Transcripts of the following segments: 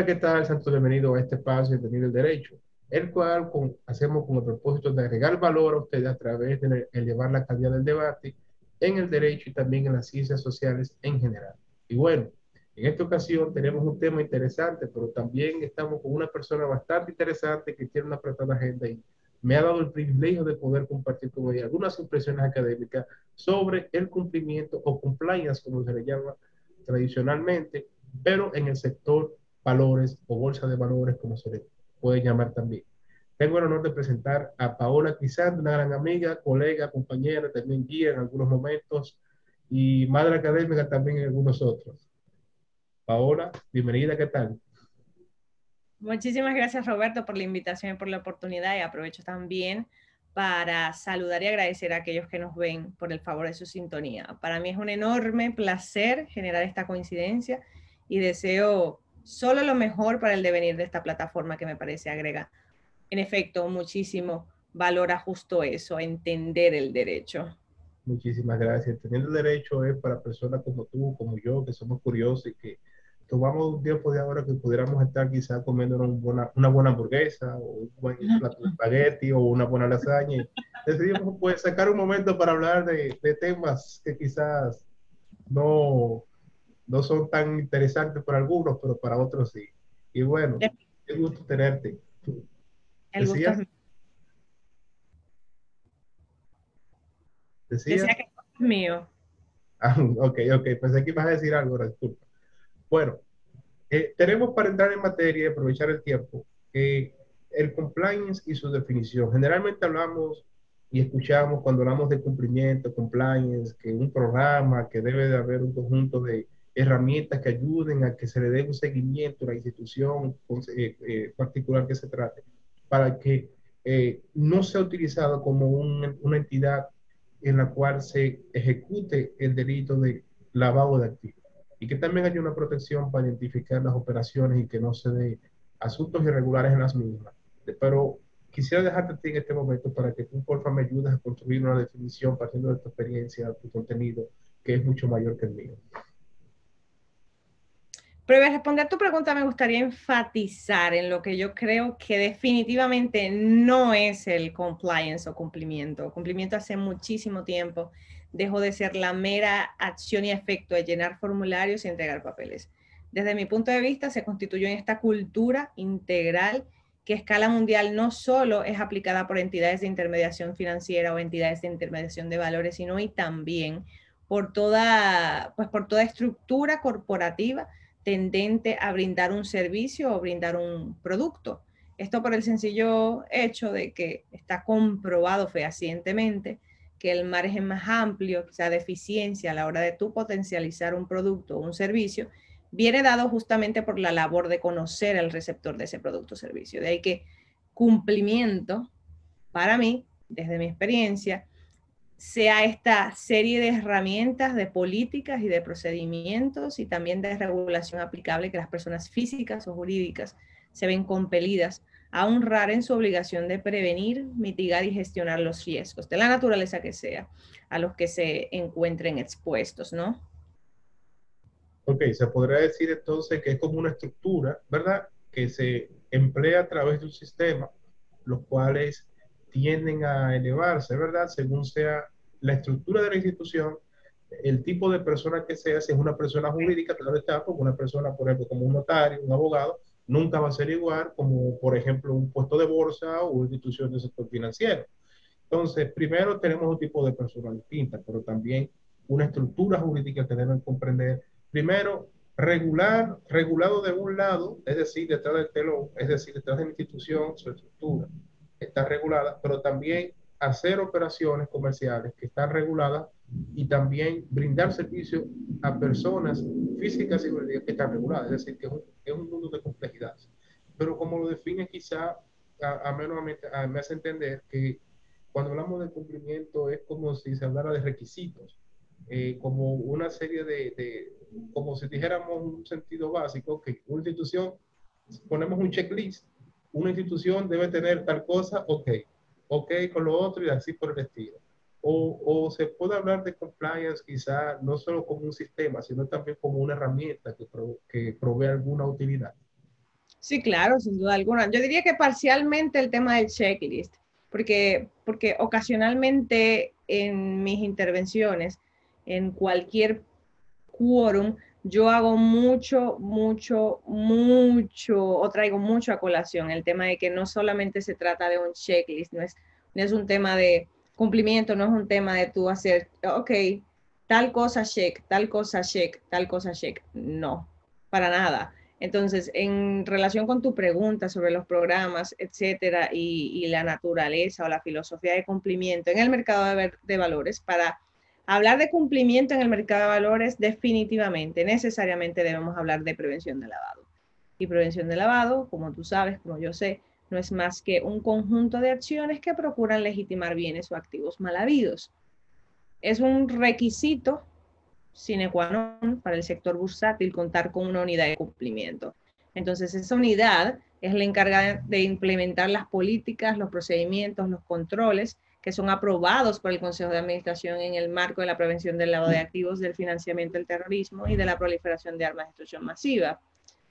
Hola, ¿qué tal? Santos, bienvenido a este espacio de Tener el Derecho, el cual hacemos con el propósito de agregar valor a ustedes a través de elevar la calidad del debate en el derecho y también en las ciencias sociales en general. Y bueno, en esta ocasión tenemos un tema interesante, pero también estamos con una persona bastante interesante que tiene una apretada agenda y me ha dado el privilegio de poder compartir con ella algunas impresiones académicas sobre el cumplimiento o compliance, como se le llama tradicionalmente, pero en el sector valores o bolsa de valores, como se le puede llamar también. Tengo el honor de presentar a Paola Quizán, una gran amiga, colega, compañera, también guía en algunos momentos y madre académica también en algunos otros. Paola, bienvenida, ¿qué tal? Muchísimas gracias Roberto por la invitación y por la oportunidad y aprovecho también para saludar y agradecer a aquellos que nos ven por el favor de su sintonía. Para mí es un enorme placer generar esta coincidencia y deseo solo lo mejor para el devenir de esta plataforma que me parece agrega, en efecto, muchísimo valor a justo eso, a entender el derecho. Muchísimas gracias. Entender el derecho es para personas como tú, como yo, que somos curiosos y que tomamos un tiempo de ahora que pudiéramos estar quizás comiendo una buena, una buena hamburguesa o un buen plato de espagueti o una buena lasaña. Y decidimos pues, sacar un momento para hablar de, de, temas que quizás no, no son tan interesantes para algunos, pero para otros sí. Y bueno, qué gusto tenerte. El gusto es Decía que es mío. Ah, ok, ok. Pensé que ibas a decir algo, disculpa. Bueno, eh, tenemos para entrar en materia y aprovechar el tiempo eh, el compliance y su definición. Generalmente hablamos y escuchamos cuando hablamos de cumplimiento, compliance, que un programa, que debe de haber un conjunto de herramientas que ayuden a que se le dé un seguimiento a la institución eh, particular que se trate, para que no sea utilizado como una entidad en la cual se ejecute el delito de lavado de activos y que también haya una protección para identificar las operaciones y que no se dé asuntos irregulares en las mismas. Pero quisiera dejarte a ti en este momento para que tú, porfa, me ayudes a construir una definición partiendo de tu experiencia, tu contenido, que es mucho mayor que el mío. Pero para responder tu pregunta, me gustaría enfatizar en lo que yo creo que definitivamente no es el compliance o cumplimiento. Cumplimiento hace muchísimo tiempo dejó de ser la mera acción y efecto de llenar formularios y entregar papeles. Desde mi punto de vista, se constituyó en esta cultura integral que a escala mundial no solo es aplicada por entidades de intermediación financiera o entidades de intermediación de valores, sino y también por toda, pues por toda estructura corporativa tendente a brindar un servicio o brindar un producto. Esto por el sencillo hecho de que está comprobado fehacientemente que el margen más amplio, quizá de eficiencia a la hora de tú potencializar un producto o un servicio, viene dado justamente por la labor de conocer al receptor de ese producto o servicio. De ahí que cumplimiento, para mí, desde mi experiencia, sea esta serie de herramientas, de políticas y de procedimientos y también de regulación aplicable que las personas físicas o jurídicas se ven compelidas a honrar en su obligación de prevenir, mitigar y gestionar los riesgos, de la naturaleza que sea, a los que se encuentren expuestos, ¿no? Ok, se podría decir entonces que es como una estructura, ¿verdad? Que se emplea a través de un sistema, los cuales tienden a elevarse, ¿verdad? Según sea la estructura de la institución, el tipo de persona que sea, si es una persona jurídica, claro está, como una persona, por ejemplo, como un notario, un abogado, nunca va a ser igual como, por ejemplo, un puesto de bolsa o una institución del sector financiero. Entonces, primero tenemos un tipo de personas distintas, pero también una estructura jurídica que deben comprender. Primero, regular, regulado de un lado, es decir, detrás del telón, es decir, detrás de la institución, su estructura está regulada, pero también hacer operaciones comerciales que están reguladas y también brindar servicio a personas físicas y jurídicas que están reguladas, es decir, que es un, mundo de complejidad. Pero como lo define quizá, a, menos me hace entender que cuando hablamos de cumplimiento es como si se hablara de requisitos, eh, como una serie de, de, como si dijéramos un sentido básico, que una institución, ponemos un checklist, una institución debe tener tal cosa, ok, ok con lo otro y así por el estilo. O, o, se puede hablar de compliance quizá no solo como un sistema, sino también como una herramienta que, que provee alguna utilidad. Sí, claro, sin duda alguna. Yo diría que parcialmente el tema del checklist, porque, porque ocasionalmente en mis intervenciones, en cualquier quórum, yo hago mucho, mucho, mucho, o traigo mucho a colación el tema de que no solamente se trata de un checklist, no es, no es un tema de cumplimiento, no es un tema de tú hacer, ok, tal cosa check, tal cosa check, tal cosa check. No, para nada. Entonces, en relación con tu pregunta sobre los programas, etcétera, y, la naturaleza o la filosofía de cumplimiento en el mercado de, de valores, para Hablar de cumplimiento en el mercado de valores, definitivamente, necesariamente debemos hablar de prevención de lavado. Y prevención de lavado, como tú sabes, como yo sé, no es más que un conjunto de acciones que procuran legitimar bienes o activos mal habidos. Es un requisito sine qua non para el sector bursátil contar con una unidad de cumplimiento. Entonces, esa unidad es la encargada de implementar las políticas, los procedimientos, los controles que son aprobados por el Consejo de Administración en el marco de la prevención del lavado de activos, del financiamiento del terrorismo y de la proliferación de armas de destrucción masiva,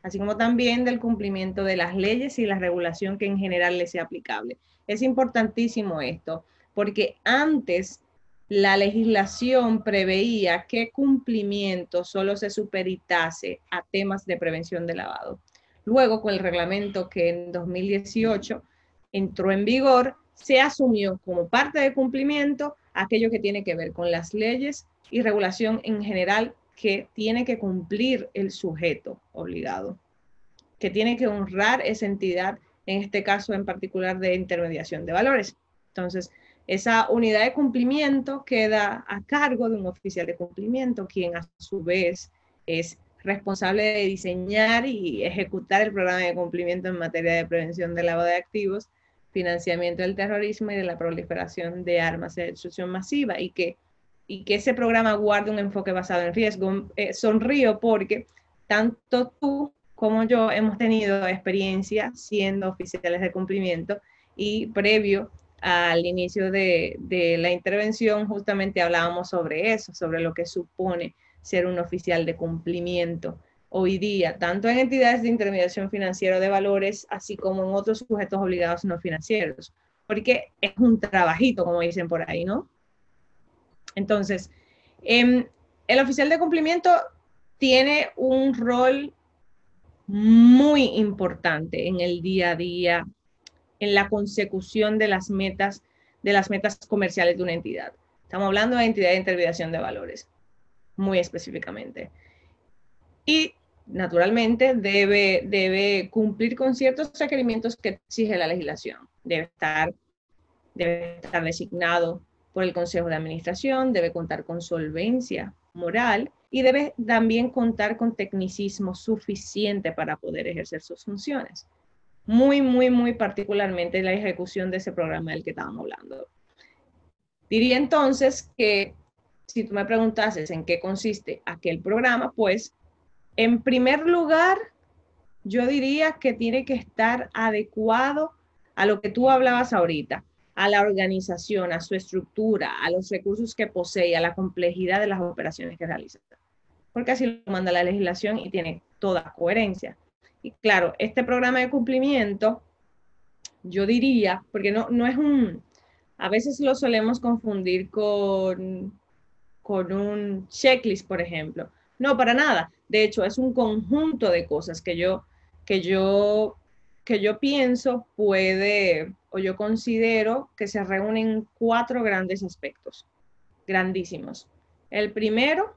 así como también del cumplimiento de las leyes y la regulación que en general les sea aplicable. Es importantísimo esto, porque antes la legislación preveía que cumplimiento solo se superitase a temas de prevención de lavado. Luego, con el reglamento que en 2018 entró en vigor, se asumió como parte de cumplimiento aquello que tiene que ver con las leyes y regulación en general que tiene que cumplir el sujeto obligado, que tiene que honrar esa entidad, en este caso en particular de intermediación de valores. Entonces, esa unidad de cumplimiento queda a cargo de un oficial de cumplimiento, quien a su vez es responsable de diseñar y ejecutar el programa de cumplimiento en materia de prevención del lavado de activos financiamiento del terrorismo y de la proliferación de armas de destrucción masiva y que, y que ese programa guarde un enfoque basado en riesgo. Eh, sonrío porque tanto tú como yo hemos tenido experiencia siendo oficiales de cumplimiento y previo al inicio de, de la intervención justamente hablábamos sobre eso, sobre lo que supone ser un oficial de cumplimiento hoy día, tanto en entidades de intermediación financiera de valores, así como en otros sujetos obligados no financieros, porque es un trabajito, como dicen por ahí, ¿no? Entonces, em, el oficial de cumplimiento tiene un rol muy importante en el día a día, en la consecución de las metas, de las metas comerciales de una entidad. Estamos hablando de entidad de intermediación de valores, muy específicamente. Y naturalmente debe, debe cumplir con ciertos requerimientos que exige la legislación. Debe estar, debe estar designado por el Consejo de Administración, debe contar con solvencia moral y debe también contar con tecnicismo suficiente para poder ejercer sus funciones. Muy, muy, muy particularmente la ejecución de ese programa del que estábamos hablando. Diría entonces que si tú me preguntases en qué consiste aquel programa, pues en primer lugar, yo diría que tiene que estar adecuado a lo que tú hablabas ahorita, a la organización, a su estructura, a los recursos que posee, a la complejidad de las operaciones que realiza. Porque así lo manda la legislación y tiene toda coherencia. Y claro, este programa de cumplimiento, yo diría, porque no, no es un, a veces lo solemos confundir con, con un checklist, por ejemplo. No, para nada. De hecho, es un conjunto de cosas que yo, que yo, que yo pienso puede, o yo considero que se reúnen cuatro grandes aspectos, grandísimos. El primero,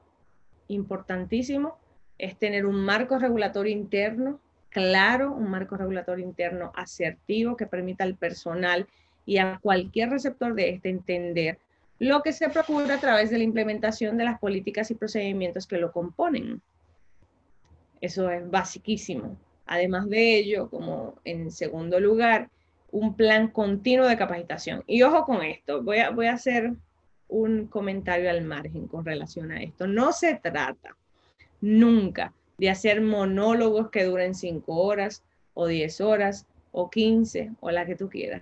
importantísimo, es tener un marco regulatorio interno claro, un marco regulatorio interno asertivo que permita al personal y a cualquier receptor de este entender lo que se procura a través de la implementación de las políticas y procedimientos que lo componen. Eso es basiquísimo. Además de ello, como en segundo lugar, un plan continuo de capacitación. Y ojo con esto, voy a, voy a hacer un comentario al margen con relación a esto. No se trata nunca de hacer monólogos que duren cinco horas o diez horas o quince o la que tú quieras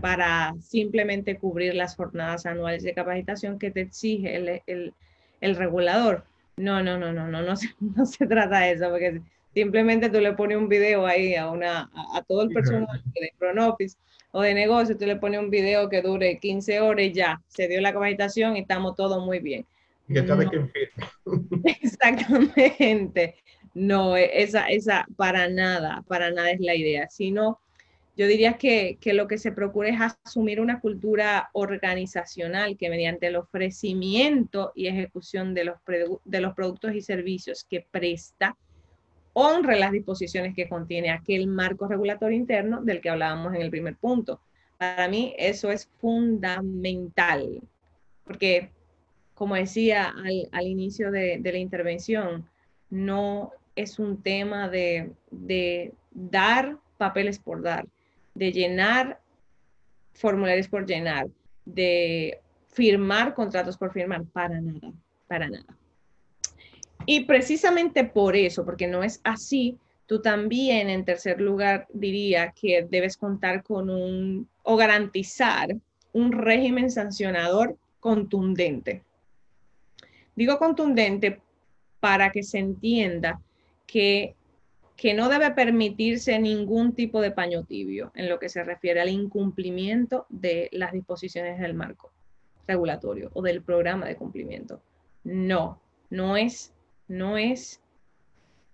para simplemente cubrir las jornadas anuales de capacitación que te exige el, regulador. No, no, no, no, no, no se, no se trata de eso, porque Simplemente tú le pones un video ahí a, una, a, todo el personal de front office o de negocio, tú le pones un video que dure 15 horas y ya, se dio la capacitación y estamos todos muy bien. Y está de Exactamente. No, esa, esa para nada, para nada es la idea, sino yo diría que, lo que se procura es asumir una cultura organizacional que mediante el ofrecimiento y ejecución de los, productos y servicios que presta, honre las disposiciones que contiene aquel marco regulatorio interno del que hablábamos en el primer punto. Para mí eso es fundamental, porque como decía al, inicio de, la intervención, no es un tema de dar papeles por dar, de llenar formularios por llenar, de firmar contratos por firmar, para nada, para nada. Y precisamente por eso, porque no es así, tú también, en tercer lugar, diría que debes contar con un o garantizar un régimen sancionador contundente. Digo contundente para que se entienda que, que no debe permitirse ningún tipo de paño tibio en lo que se refiere al incumplimiento de las disposiciones del marco regulatorio o del programa de cumplimiento. No, no es no es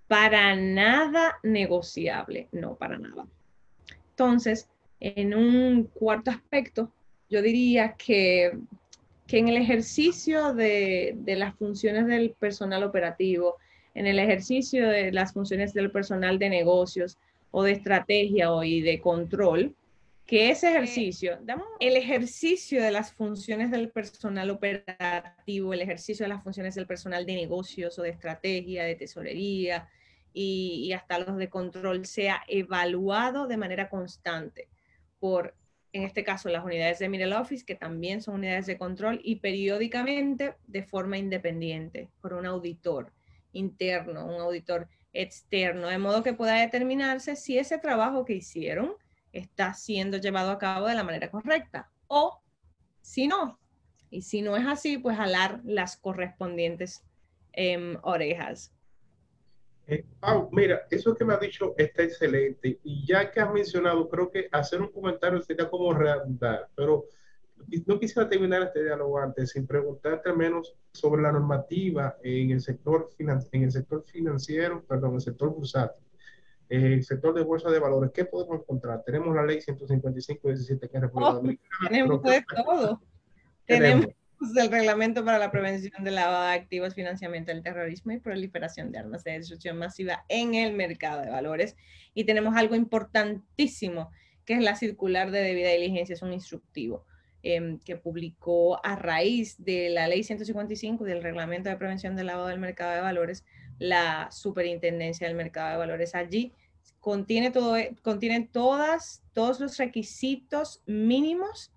para nada negociable, no para nada. Entonces, en un cuarto aspecto, yo diría que, que en el ejercicio de, de las funciones del personal operativo, en el ejercicio de las funciones del personal de negocios o de estrategia o y de control, que ese ejercicio, el ejercicio de las funciones del personal operativo, el ejercicio de las funciones del personal de negocios o de estrategia, de tesorería y, hasta los de control sea evaluado de manera constante por, en este caso, las unidades de Middle Office, que también son unidades de control, y periódicamente de forma independiente por un auditor interno, un auditor externo, de modo que pueda determinarse si ese trabajo que hicieron está siendo llevado a cabo de la manera correcta. O si no, y si no es así, pues jalar las correspondientes em, orejas. Eh, mira, eso que me ha dicho está excelente. Y ya que has mencionado, creo que hacer un comentario sería como redundar, pero no quisiera terminar este diálogo antes sin preguntarte al menos sobre la normativa en el sector, en el sector financiero, perdón, el sector bursátil el sector de bolsa de valores, ¿qué podemos encontrar? Tenemos la ley 155-17 que es República Dominicana. Tenemos de todo. Tenemos el reglamento para la prevención de lavado de activos, financiamiento del terrorismo y proliferación de armas de destrucción masiva en el mercado de valores. Y tenemos algo importantísimo, que es la circular de debida diligencia, es un instructivo. Em, que publicó a raíz de la ley 155 del reglamento de prevención del lavado del mercado de valores, la superintendencia del mercado de valores allí contiene, todo, e, contiene todas, todos los requisitos mínimos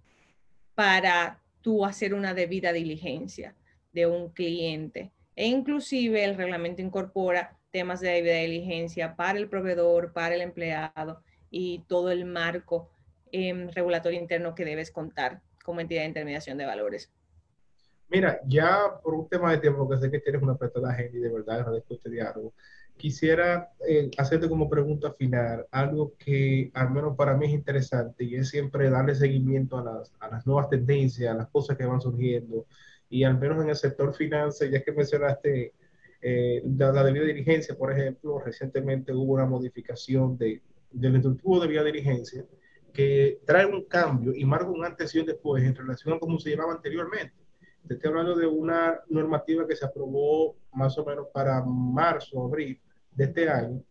para tú hacer una debida diligencia de un cliente. E inclusive el reglamento incorpora temas de debida diligencia para el proveedor, para el empleado y todo el marco em, regulatorio interno que debes contar como entidad de intermediación de valores. Mira, ya por un tema de tiempo, que sé que tienes una apretada gente y de verdad agradezco este diálogo, quisiera eh, hacerte como pregunta final algo que al menos para mí es interesante y es siempre darle seguimiento a las, a las nuevas tendencias, a las cosas que van surgiendo y al menos en el sector finanzas, ya que mencionaste eh, la, debida diligencia, por ejemplo, recientemente hubo una modificación de, del instructivo de debida diligencia que trae un cambio y marca un antes y un después en relación a cómo se llevaba anteriormente. Te estoy hablando de una normativa que se aprobó más o menos para marzo, abril, de este año.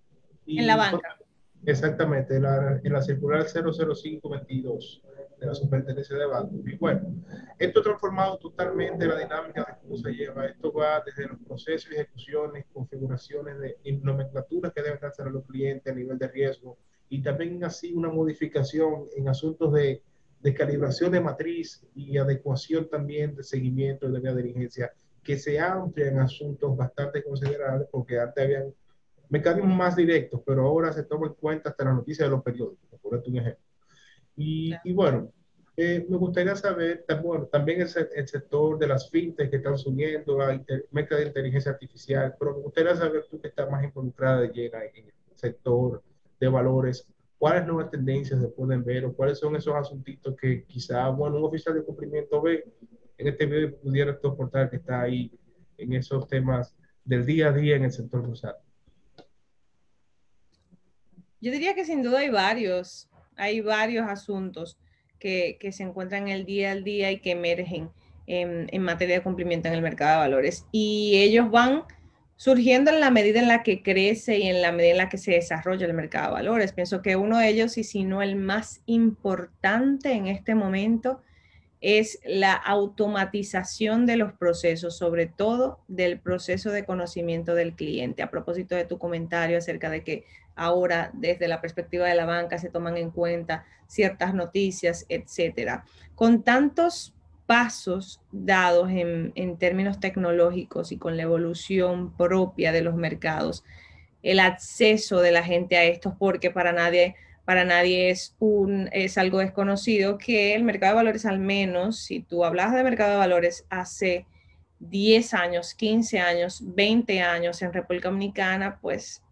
en la banca. Exactamente, en la, en la circular 00522 de la superintendencia de banco. Y bueno, esto ha transformado totalmente la dinámica de cómo se lleva. Esto va desde los procesos, ejecuciones, configuraciones de nomenclaturas que deben hacer los clientes a nivel de riesgo y también así una modificación en asuntos de, de calibración de matriz y adecuación también de seguimiento de la diligencia que se amplia en asuntos bastante considerables porque antes habían mecanismos más directos, pero ahora se toma en cuenta hasta la noticia de los periódicos, por un ejemplo. Y, y, bueno, Eh, me gustaría saber, bueno, también el, el, sector de las fintech que están subiendo a meta de inteligencia artificial, pero me gustaría saber tú que estás más involucrada de llena en el sector de valores, cuáles nuevas tendencias se pueden ver o cuáles son esos asuntitos que quizá, bueno, un oficial de cumplimiento ve en este video pudiera soportar que está ahí en esos temas del día a día en el sector bursátil. Yo diría que sin duda hay varios, hay varios asuntos que, que se encuentran el día al día y que emergen en, en, materia de cumplimiento en el mercado de valores. Y ellos van surgiendo en la medida en la que crece y en la medida en la que se desarrolla el mercado de valores. Pienso que uno de ellos, y si no el más importante en este momento, es la automatización de los procesos, sobre todo del proceso de conocimiento del cliente. A propósito de tu comentario acerca de que ahora desde la perspectiva de la banca se toman en cuenta ciertas noticias, etcétera. Con tantos pasos dados en, términos tecnológicos y con la evolución propia de los mercados, el acceso de la gente a estos, porque para nadie para nadie es, algo desconocido que el mercado de valores, al menos si tú hablas de mercado de valores hace 10 años, 15 años, 20 años en República Dominicana, pues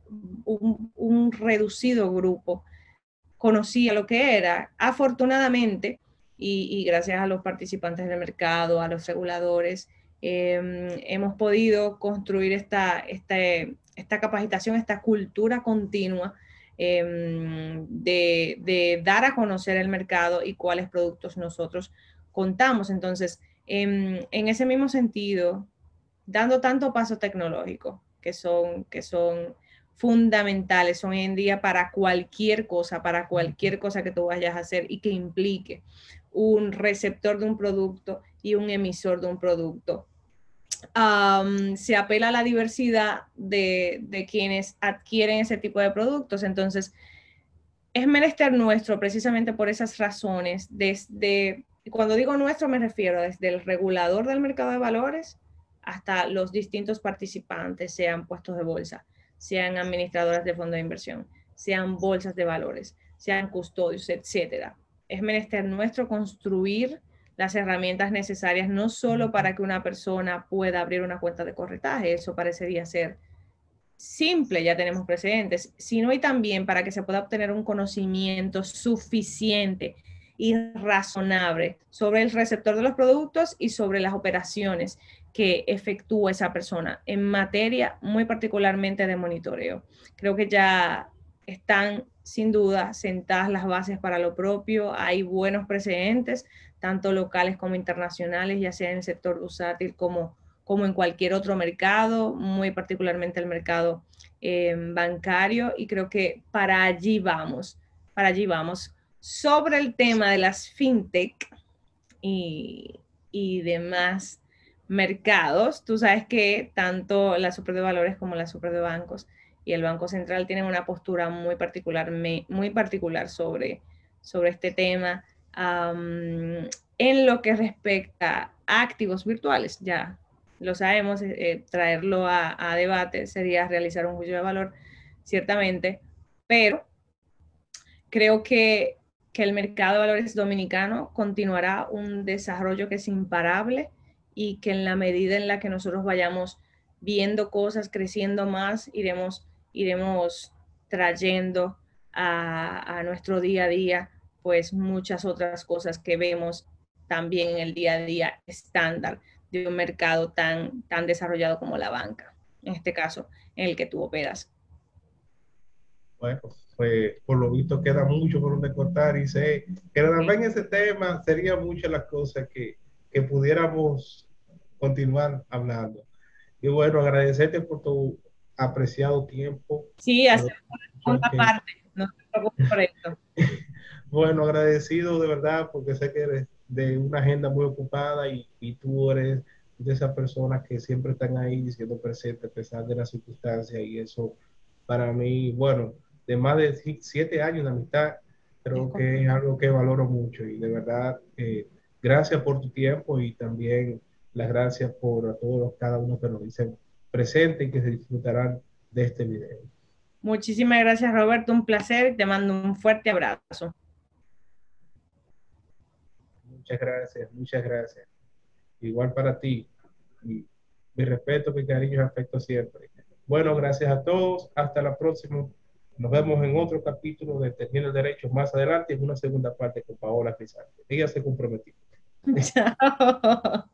un reducido grupo conocía lo que era. Afortunadamente, y, gracias a los participantes del mercado, a los reguladores, eh, hemos podido construir esta, esta, esta capacitación, esta cultura continua Em, de, dar a conocer el mercado y cuáles productos nosotros contamos. Entonces, em, en, ese mismo sentido, dando tanto paso tecnológico, que son, que son fundamentales hoy en día para cualquier cosa, para cualquier cosa que tú vayas a hacer y que implique un receptor de un producto y un emisor de un producto se apela a la diversidad de, quienes adquieren ese tipo de productos. Entonces, es menester nuestro precisamente por esas razones. Desde, cuando digo nuestro me refiero desde el regulador del mercado de valores hasta los distintos participantes, sean puestos de bolsa, sean administradoras de fondos de inversión, sean bolsas de valores, sean custodios, etcétera. Es menester nuestro construir las herramientas necesarias no solo para que una persona pueda abrir una cuenta de corretaje, eso parecería ser simple, ya tenemos precedentes, sino también para que se pueda obtener un conocimiento suficiente y razonable sobre el receptor de los productos y sobre las operaciones que efectúa esa persona en materia muy particularmente de monitoreo. Creo que ya están sin duda sentadas las bases para lo propio, hay buenos precedentes, tanto locales como internacionales, ya sea en el sector usátil como, como en cualquier otro mercado, muy particularmente el mercado eh, bancario, y creo que para allí vamos, para allí vamos. Sobre el tema de las fintech y, y demás mercados, tú sabes que tanto la super de valores como la super de bancos y el Banco Central tienen una postura muy particular, muy particular sobre, sobre este tema en lo que respecta a activos virtuales, ya lo sabemos, eh, eh, traerlo a, debate sería realizar un juicio de valor, ciertamente, pero creo que, que el mercado de valores dominicano continuará un desarrollo que es imparable y que en la medida en la que nosotros vayamos viendo cosas creciendo más, iremos, iremos trayendo a, a nuestro día a día pues muchas otras cosas que vemos también en el día a día estándar de un mercado tan, tan desarrollado como la banca, en este caso, en el que tú operas. Bueno, pues por lo visto queda mucho por donde cortar y sé que en ese tema serían muchas las cosas que, que pudiéramos continuar hablando. Y bueno, agradecerte por tu apreciado tiempo. Sí, hacemos una parte, no te preocupes por esto. Bueno, agradecido de verdad porque sé que eres de una agenda muy ocupada y, y tú eres de esas personas que siempre están ahí siendo presentes a pesar de las circunstancias y eso para mí, bueno, de más de siete años de amistad, creo que es algo que valoro mucho y de verdad, eh, gracias por tu tiempo y también las gracias por a todos, cada uno que nos dicen presente y que se disfrutarán de este video. Muchísimas gracias Roberto, un placer, te mando un fuerte abrazo. Muchas gracias, muchas gracias. Igual para ti. Mi, respeto, mi cariño y afecto siempre. Bueno, gracias a todos. Hasta la próxima. Nos vemos en otro capítulo de Termina el Derecho más adelante en una segunda parte con Paola Crisante. Ella se comprometió. no.